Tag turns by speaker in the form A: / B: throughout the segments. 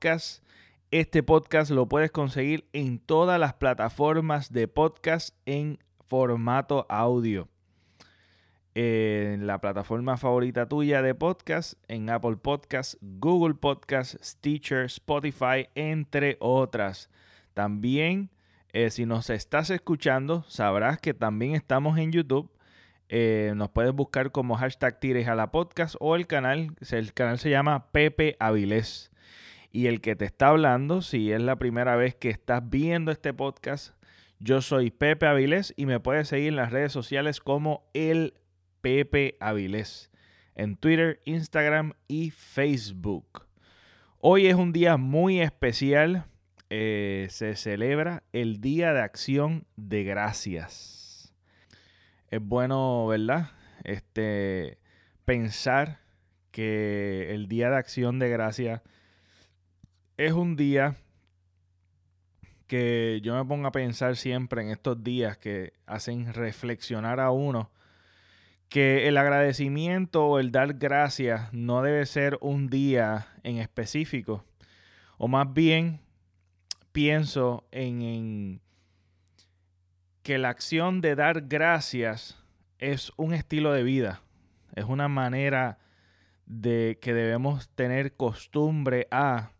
A: Podcast. Este podcast lo puedes conseguir en todas las plataformas de podcast en formato audio. En la plataforma favorita tuya de podcast, en Apple Podcasts, Google Podcasts, Stitcher, Spotify, entre otras. También, eh, si nos estás escuchando, sabrás que también estamos en YouTube. Eh, nos puedes buscar como hashtag Tires a la podcast o el canal. El canal se llama Pepe Avilés. Y el que te está hablando, si es la primera vez que estás viendo este podcast, yo soy Pepe Avilés y me puedes seguir en las redes sociales como el Pepe Avilés en Twitter, Instagram y Facebook. Hoy es un día muy especial. Eh, se celebra el Día de Acción de Gracias. Es bueno, ¿verdad? Este, pensar que el Día de Acción de Gracias es un día que yo me pongo a pensar siempre en estos días que hacen reflexionar a uno que el agradecimiento o el dar gracias no debe ser un día en específico, o más bien pienso en, que la acción de dar gracias es un estilo de vida, es una manera de que debemos tener costumbre a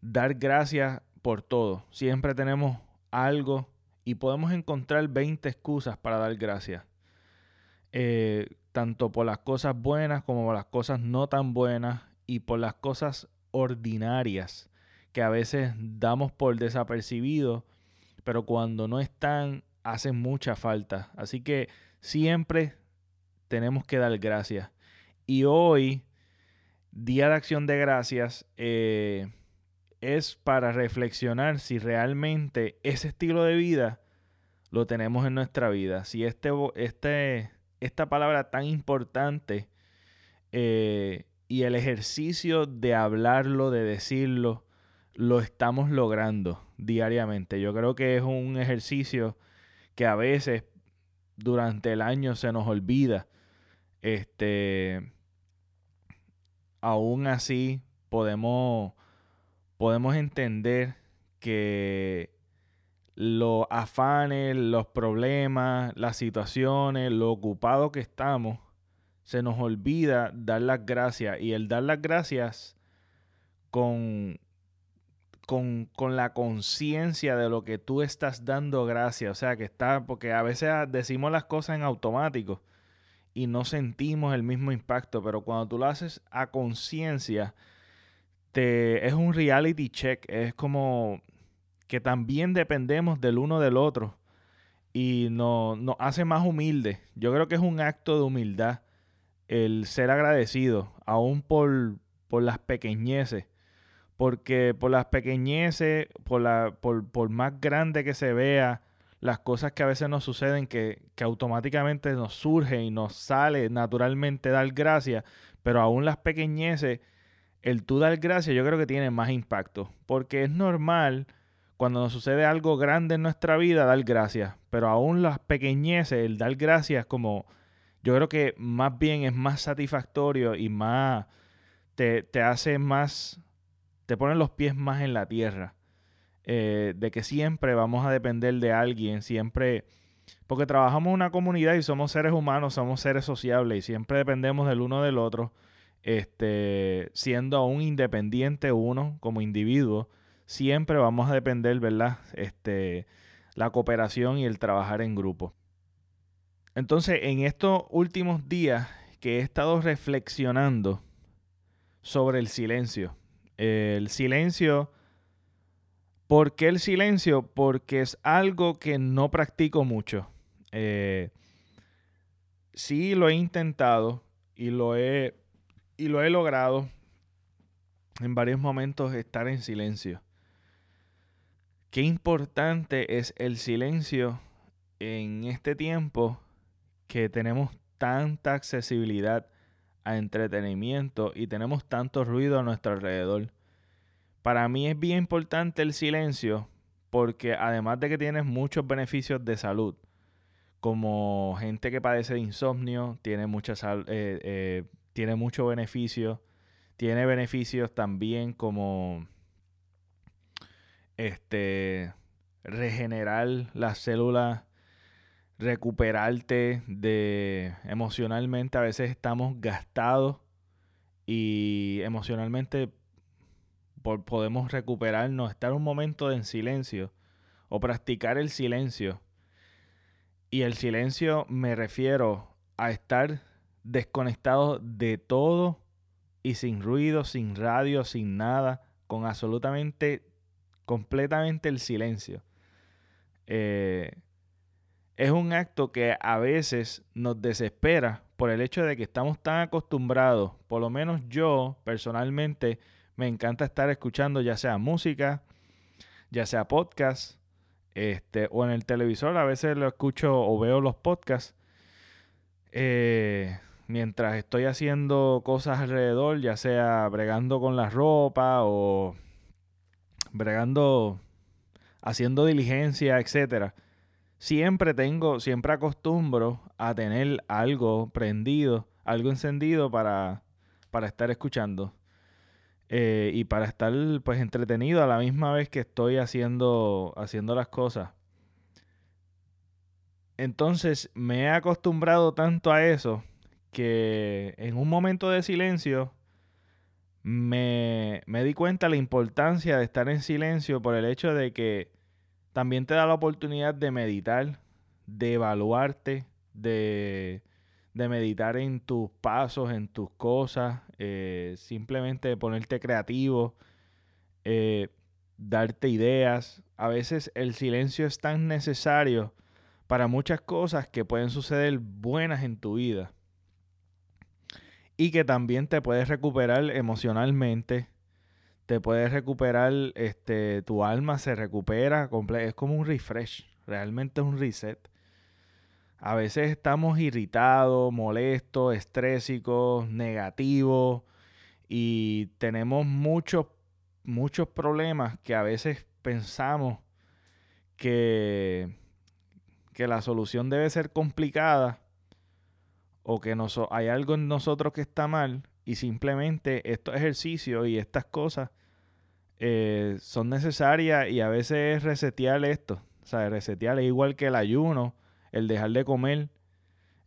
A: dar gracias por todo. Siempre tenemos algo y podemos encontrar 20 excusas para dar gracias. Eh, tanto por las cosas buenas como por las cosas no tan buenas y por las cosas ordinarias que a veces damos por desapercibido, pero cuando no están hacen mucha falta. Así que siempre tenemos que dar gracias. Y hoy, Día de Acción de Gracias, eh, es para reflexionar si realmente ese estilo de vida lo tenemos en nuestra vida. Si este, este, esta palabra tan importante eh, y el ejercicio de hablarlo, de decirlo, lo estamos logrando diariamente. Yo creo que es un ejercicio que a veces durante el año se nos olvida. Este, aún así podemos, podemos entender que los afanes, los problemas, las situaciones, lo ocupado que estamos, se nos olvida dar las gracias. Y el dar las gracias con, con, con la conciencia de lo que tú estás dando gracias. O sea, que está, porque a veces decimos las cosas en automático y no sentimos el mismo impacto, pero cuando tú lo haces a conciencia, te, es un reality check, es como que también dependemos del uno del otro y nos no hace más humildes. Yo creo que es un acto de humildad el ser agradecido, aún por, por las pequeñeces. Porque por las pequeñeces, por, la, por, por, más grande que se vea, las cosas que a veces nos suceden, que, que automáticamente nos surge y nos sale naturalmente dar gracias, pero aún las pequeñeces, el tú dar gracias yo creo que tiene más impacto. Porque es normal cuando nos sucede algo grande en nuestra vida, dar gracias. Pero aún las pequeñeces, el dar gracias como yo creo que más bien es más satisfactorio y más te, te hace más, te pone los pies más en la tierra. Eh, de que siempre vamos a depender de alguien, siempre, porque trabajamos en una comunidad y somos seres humanos, somos seres sociables y siempre dependemos del uno del otro, este, siendo aún independiente uno como individuo siempre vamos a depender, ¿verdad? Este, la cooperación y el trabajar en grupo. Entonces, en estos últimos días que he estado reflexionando sobre el silencio. El silencio, ¿por qué el silencio? Porque es algo que no practico mucho. Eh, sí lo he intentado y lo he, y lo he logrado en varios momentos estar en silencio. Qué importante es el silencio en este tiempo que tenemos tanta accesibilidad a entretenimiento y tenemos tanto ruido a nuestro alrededor. Para mí es bien importante el silencio porque además de que tienes muchos beneficios de salud, como gente que padece de insomnio, tiene mucha eh, eh, tiene mucho beneficio. Tiene beneficios también como este regenerar las células, recuperarte de emocionalmente. A veces estamos gastados y emocionalmente podemos recuperarnos, estar un momento en silencio o practicar el silencio. Y el silencio me refiero a estar desconectado de todo y sin ruido, sin radio, sin nada, con absolutamente, completamente el silencio. Eh, es un acto que a veces nos desespera por el hecho de que estamos tan acostumbrados, por lo menos yo personalmente, me encanta estar escuchando ya sea música, ya sea podcast, este, o en el televisor, a veces lo escucho o veo los podcasts. Eh, mientras estoy haciendo cosas alrededor, ya sea bregando con la ropa o bregando, haciendo diligencia, etcétera. Siempre tengo, siempre acostumbro a tener algo prendido, algo encendido para, para estar escuchando. Eh, y para estar pues entretenido a la misma vez que estoy haciendo, haciendo las cosas. Entonces me he acostumbrado tanto a eso que en un momento de silencio me, me di cuenta la importancia de estar en silencio por el hecho de que también te da la oportunidad de meditar, de evaluarte, de, de meditar en tus pasos, en tus cosas, eh, simplemente ponerte creativo, eh, darte ideas. A veces el silencio es tan necesario para muchas cosas que pueden suceder buenas en tu vida y que también te puedes recuperar emocionalmente, te puedes recuperar, este, tu alma se recupera, es como un refresh, realmente es un reset. A veces estamos irritados, molestos, estrésicos, negativos y tenemos muchos, muchos problemas que a veces pensamos que, que la solución debe ser complicada o que hay algo en nosotros que está mal y simplemente estos ejercicios y estas cosas eh, son necesarias y a veces resetear esto. O sea, resetear es igual que el ayuno, el dejar de comer.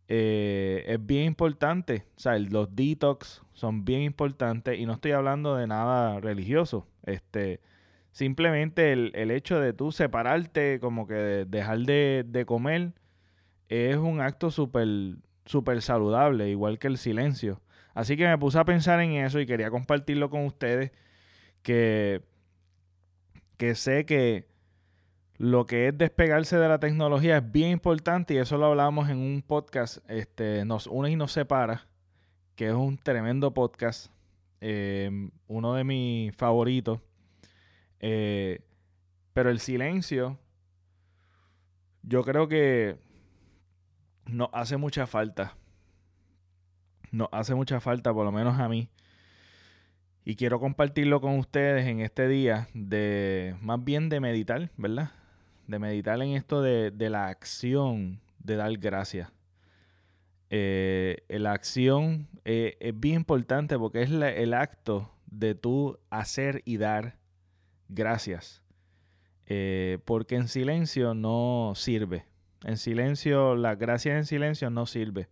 A: Eh, es bien importante. O sea, los detox son bien importantes y no estoy hablando de nada religioso. Este, simplemente el, hecho de tú separarte, como que dejar de, de comer, es un acto súper súper saludable, igual que el silencio. Así que me puse a pensar en eso y quería compartirlo con ustedes, que, que sé que lo que es despegarse de la tecnología es bien importante y eso lo hablamos en un podcast, este, Nos une y nos separa, que es un tremendo podcast, em, uno de mis favoritos. Eh, pero el silencio, yo creo que nos hace mucha falta. Nos hace mucha falta, por lo menos a mí. Y quiero compartirlo con ustedes en este día de más bien de meditar, ¿verdad? De meditar en esto de, la acción de dar gracias. Eh, la acción eh, es bien importante porque es el acto de tú hacer y dar gracias. Eh, porque en silencio no sirve. En silencio, las gracias en silencio no sirve.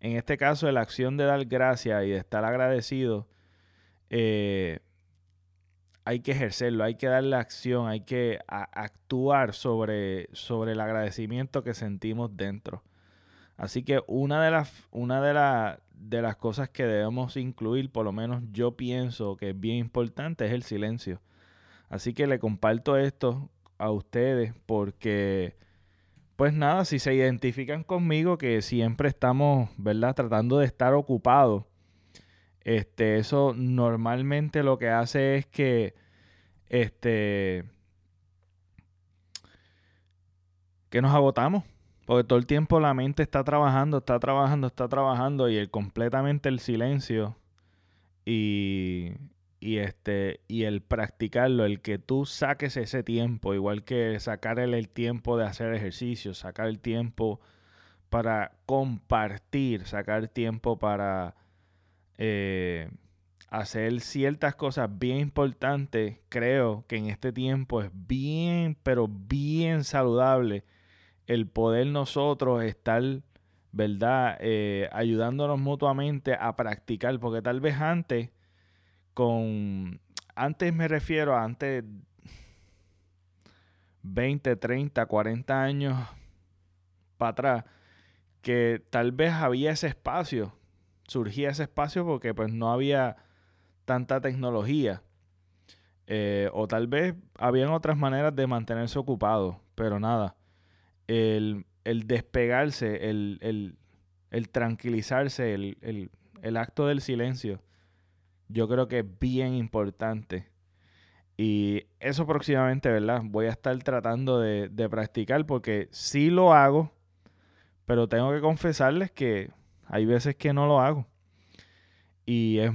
A: En este caso, la acción de dar gracias y de estar agradecido, eh, hay que ejercerlo, hay que dar la acción, hay que actuar sobre, sobre el agradecimiento que sentimos dentro. Así que una de las, una de, de las cosas que debemos incluir, por lo menos yo pienso que es bien importante, es el silencio. Así que le comparto esto a ustedes porque pues nada, si se identifican conmigo que siempre estamos, ¿verdad? Tratando de estar ocupados. Este, eso normalmente lo que hace es que este que nos agotamos, porque todo el tiempo la mente está trabajando, está trabajando, está trabajando y el completamente el silencio y y este y el practicarlo, el que tú saques ese tiempo, igual que sacar el, tiempo de hacer ejercicio, sacar el tiempo para compartir, sacar tiempo para eh, hacer ciertas cosas bien importantes, creo que en este tiempo es bien, pero bien saludable el poder nosotros estar, ¿verdad? Eh, ayudándonos mutuamente a practicar, porque tal vez antes, con, antes me refiero a antes 20, 30, 40 años para atrás, que tal vez había ese espacio, surgía ese espacio porque pues no había tanta tecnología. Eh, o tal vez habían otras maneras de mantenerse ocupado, pero nada. El, despegarse, el, tranquilizarse, el, acto del silencio, yo creo que es bien importante. Y eso próximamente, ¿verdad? Voy a estar tratando de, practicar porque sí lo hago, pero tengo que confesarles que hay veces que no lo hago. Y es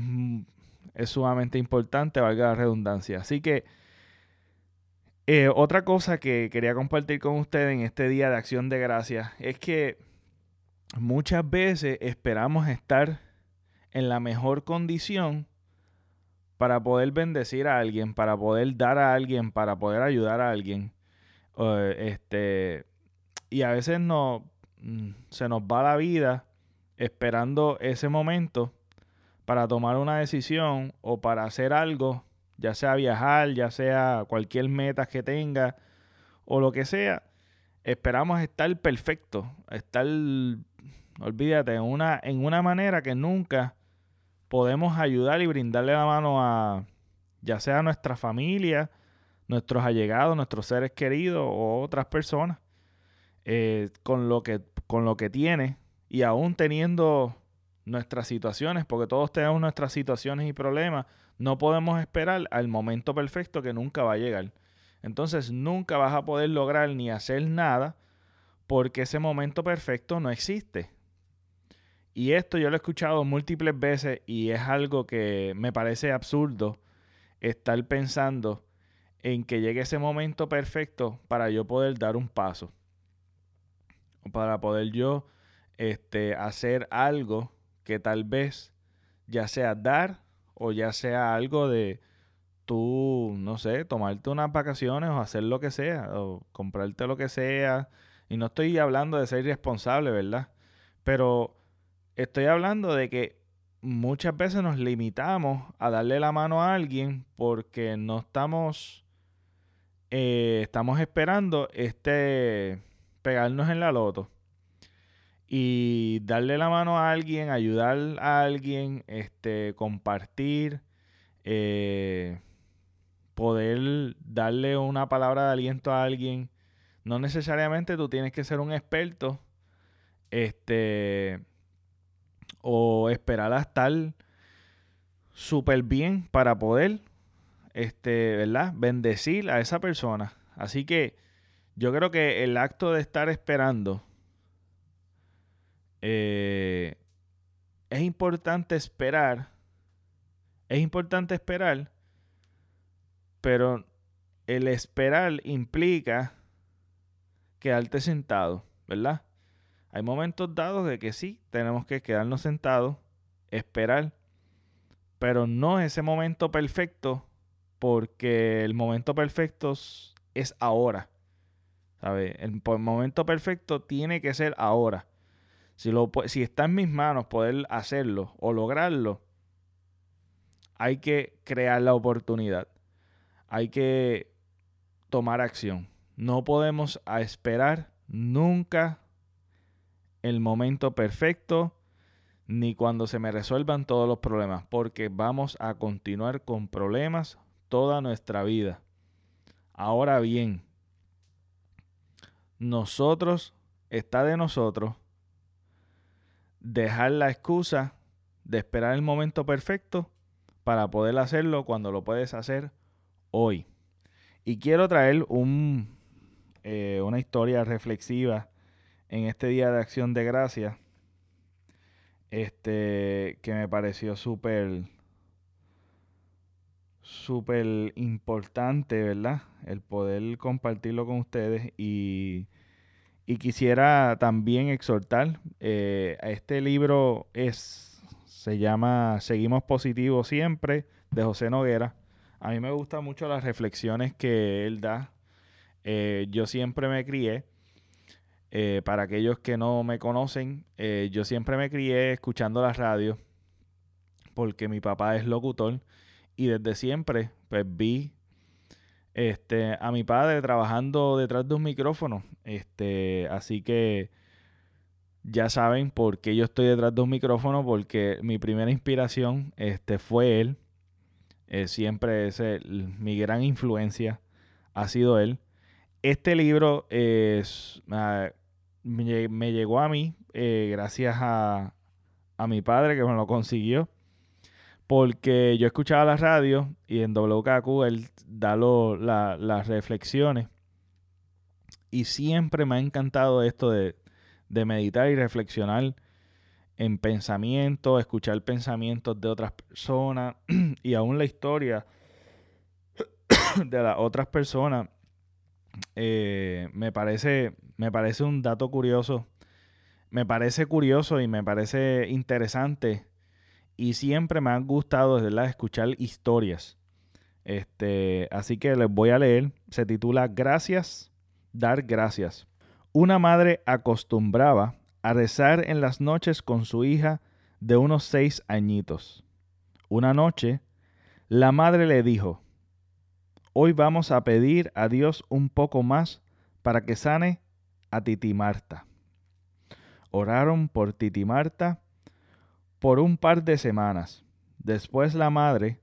A: es sumamente importante, valga la redundancia. Así que eh, otra cosa que quería compartir con ustedes en este día de acción de gracias es que muchas veces esperamos estar en la mejor condición para poder bendecir a alguien, para poder dar a alguien, para poder ayudar a alguien. este, y a veces no, mm, se nos va la vida esperando ese momento para tomar una decisión o para hacer algo, ya sea viajar, ya sea cualquier meta que tenga o lo que sea, esperamos estar perfecto, estar, olvídate, una, en una manera que nunca podemos ayudar y brindarle la mano a ya sea nuestra familia, nuestros allegados, nuestros seres queridos o otras personas eh, con, lo que, con lo que tiene y aún teniendo nuestras situaciones, porque todos tenemos nuestras situaciones y problemas, no podemos esperar al momento perfecto que nunca va a llegar. Entonces nunca vas a poder lograr ni hacer nada porque ese momento perfecto no existe. Y esto yo lo he escuchado múltiples veces y es algo que me parece absurdo estar pensando en que llegue ese momento perfecto para yo poder dar un paso. Para poder yo este, hacer algo que tal vez ya sea dar o ya sea algo de tú, no sé, tomarte unas vacaciones o hacer lo que sea, o comprarte lo que sea. Y no estoy hablando de ser irresponsable, ¿verdad? Pero estoy hablando de que muchas veces nos limitamos a darle la mano a alguien porque no estamos, eh, estamos esperando este pegarnos en la loto y darle la mano a alguien, ayudar a alguien, este, compartir, eh, poder darle una palabra de aliento a alguien. No necesariamente tú tienes que ser un experto, este, o esperar a estar súper bien para poder, este, ¿verdad? Bendecir a esa persona. Así que yo creo que el acto de estar esperando eh, es importante esperar, es importante esperar, pero el esperar implica quedarte sentado, ¿verdad? Hay momentos dados de que sí, tenemos que quedarnos sentados, esperar, pero no ese momento perfecto, porque el momento perfecto es ahora. ¿Sabe? El momento perfecto tiene que ser ahora. Si, lo, si está en mis manos poder hacerlo o lograrlo, hay que crear la oportunidad. Hay que tomar acción. No podemos esperar nunca el momento perfecto ni cuando se me resuelvan todos los problemas, porque vamos a continuar con problemas toda nuestra vida. Ahora bien, nosotros, está de nosotros dejar la excusa de esperar el momento perfecto para poder hacerlo cuando lo puedes hacer hoy. Y quiero traer un, eh, una historia reflexiva en este día de acción de gracia. Este que me pareció súper súper importante, ¿verdad? El poder compartirlo con ustedes y y quisiera también exhortar, eh, este libro es Se llama Seguimos Positivos Siempre, de José Noguera. A mí me gustan mucho las reflexiones que él da. Eh, yo siempre me crié, eh, para aquellos que no me conocen, eh, yo siempre me crié escuchando la radio, porque mi papá es locutor y desde siempre pues vi este, a mi padre trabajando detrás de un micrófono. Este, así que ya saben por qué yo estoy detrás de un micrófono, porque mi primera inspiración este, fue él. Eh, siempre es mi gran influencia ha sido él. Este libro es, ah, me, llegó a mí eh, gracias a, a mi padre que me lo consiguió. Porque yo escuchaba la radio y en WKQ él da las reflexiones. Y siempre me ha encantado esto de, de meditar y reflexionar en pensamientos, escuchar pensamientos de otras personas y aún la historia de las otras personas. Eh, me, parece, me parece un dato curioso. Me parece curioso y me parece interesante. Y siempre me han gustado ¿verdad? escuchar historias. Este, así que les voy a leer. Se titula Gracias, dar gracias. Una madre acostumbraba a rezar en las noches con su hija de unos seis añitos. Una noche, la madre le dijo, Hoy vamos a pedir a Dios un poco más para que sane a Titi Marta. Oraron por Titi Marta por un par de semanas. Después la madre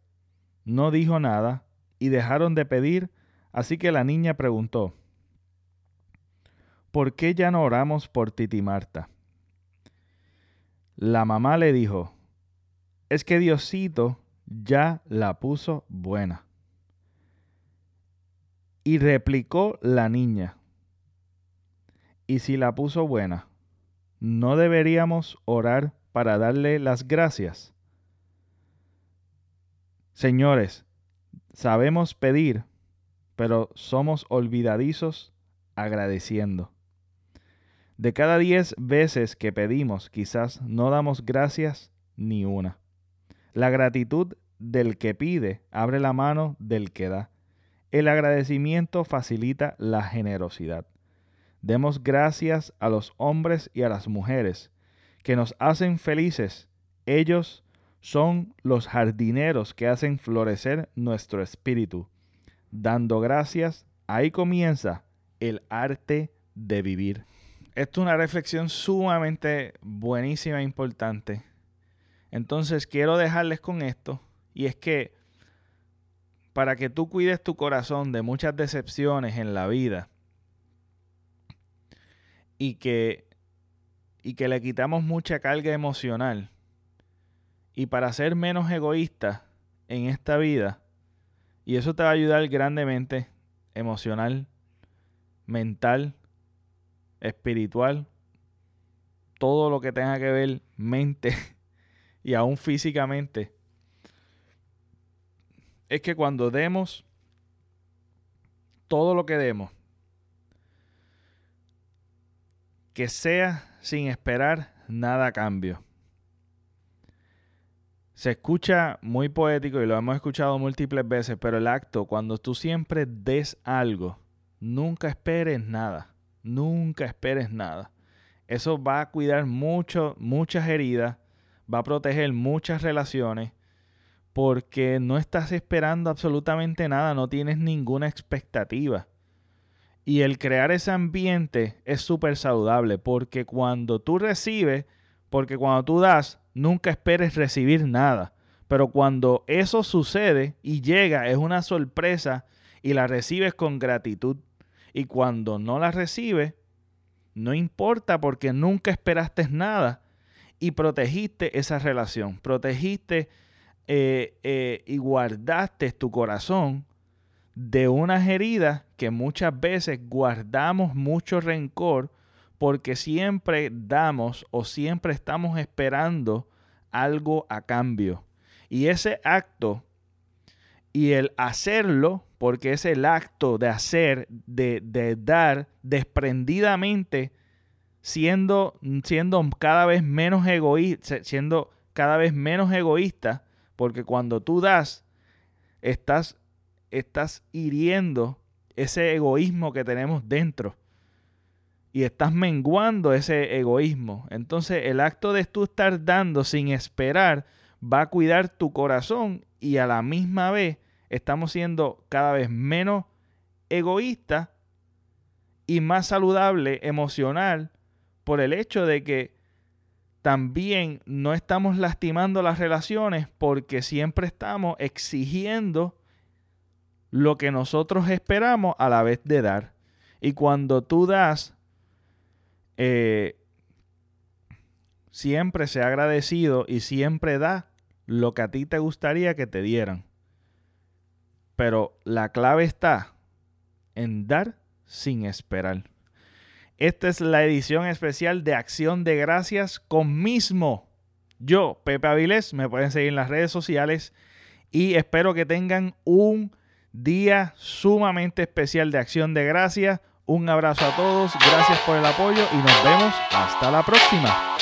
A: no dijo nada y dejaron de pedir, así que la niña preguntó, ¿por qué ya no oramos por Titi Marta? La mamá le dijo, es que Diosito ya la puso buena. Y replicó la niña, ¿y si la puso buena? ¿No deberíamos orar para darle las gracias? Señores, sabemos pedir, pero somos olvidadizos agradeciendo. De cada diez veces que pedimos, quizás no damos gracias ni una. La gratitud del que pide abre la mano del que da. El agradecimiento facilita la generosidad. Demos gracias a los hombres y a las mujeres que nos hacen felices. Ellos son los jardineros que hacen florecer nuestro espíritu. Dando gracias, ahí comienza el arte de vivir. Esto es una reflexión sumamente buenísima e importante. Entonces quiero dejarles con esto y es que para que tú cuides tu corazón de muchas decepciones en la vida y que, y que le quitamos mucha carga emocional. Y para ser menos egoísta en esta vida, y eso te va a ayudar grandemente emocional, mental, espiritual, todo lo que tenga que ver mente y aún físicamente, es que cuando demos todo lo que demos, que sea sin esperar nada a cambio. Se escucha muy poético y lo hemos escuchado múltiples veces, pero el acto, cuando tú siempre des algo, nunca esperes nada. Nunca esperes nada. Eso va a cuidar mucho, muchas heridas, va a proteger muchas relaciones, porque no estás esperando absolutamente nada, no tienes ninguna expectativa. Y el crear ese ambiente es súper saludable, porque cuando tú recibes, porque cuando tú das, nunca esperes recibir nada. Pero cuando eso sucede y llega, es una sorpresa y la recibes con gratitud. Y cuando no la recibes, no importa porque nunca esperaste nada y protegiste esa relación, protegiste eh, eh, y guardaste tu corazón de unas heridas que muchas veces guardamos mucho rencor porque siempre damos o siempre estamos esperando algo a cambio. Y ese acto y el hacerlo porque es el acto de hacer, de, dar desprendidamente, siendo, siendo cada vez menos egoísta, siendo cada vez menos egoístas, porque cuando tú das, estás, estás hiriendo ese egoísmo que tenemos dentro. Y estás menguando ese egoísmo. Entonces el acto de tú estar dando sin esperar va a cuidar tu corazón y a la misma vez estamos siendo cada vez menos egoístas y más saludable emocional por el hecho de que también no estamos lastimando las relaciones porque siempre estamos exigiendo lo que nosotros esperamos a la vez de dar. Y cuando tú das, eh, siempre sea agradecido y siempre da lo que a ti te gustaría que te dieran. Pero la clave está en dar sin esperar. Esta es la edición especial de Acción de Gracias con mismo. Yo, Pepe Avilés, me pueden seguir en las redes sociales y espero que tengan un día sumamente especial de Acción de Gracias. Un abrazo a todos, gracias por el apoyo y nos vemos hasta la próxima.